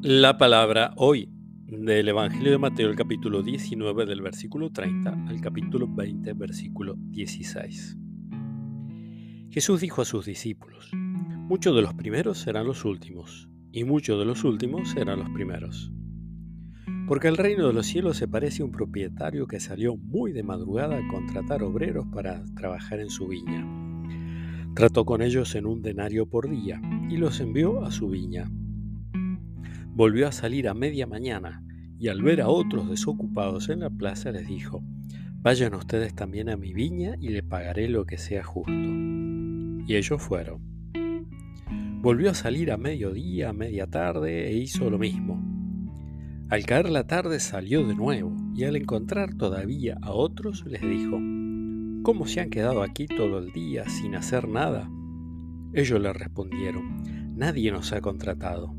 La palabra hoy del Evangelio de Mateo, el capítulo 19, del versículo 30 al capítulo 20, versículo 16. Jesús dijo a sus discípulos, muchos de los primeros serán los últimos, y muchos de los últimos serán los primeros. Porque el reino de los cielos se parece a un propietario que salió muy de madrugada a contratar obreros para trabajar en su viña. Trató con ellos en un denario por día y los envió a su viña volvió a salir a media mañana y al ver a otros desocupados en la plaza les dijo, vayan ustedes también a mi viña y le pagaré lo que sea justo. Y ellos fueron. Volvió a salir a mediodía, a media tarde e hizo lo mismo. Al caer la tarde salió de nuevo y al encontrar todavía a otros les dijo, ¿Cómo se han quedado aquí todo el día sin hacer nada? Ellos le respondieron, nadie nos ha contratado.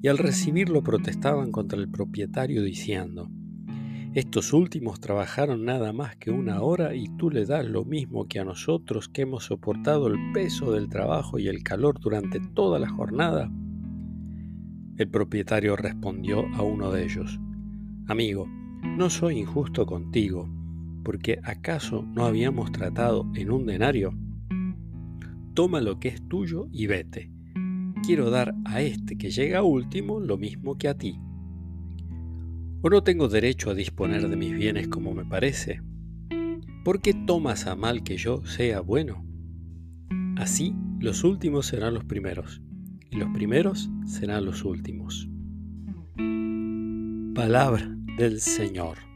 y al recibirlo protestaban contra el propietario diciendo, estos últimos trabajaron nada más que una hora y tú le das lo mismo que a nosotros que hemos soportado el peso del trabajo y el calor durante toda la jornada. El propietario respondió a uno de ellos, Amigo, no soy injusto contigo, porque ¿acaso no habíamos tratado en un denario? Toma lo que es tuyo y vete quiero dar a este que llega último lo mismo que a ti? ¿O no tengo derecho a disponer de mis bienes como me parece? ¿Por qué tomas a mal que yo sea bueno? Así los últimos serán los primeros, y los primeros serán los últimos. Palabra del Señor.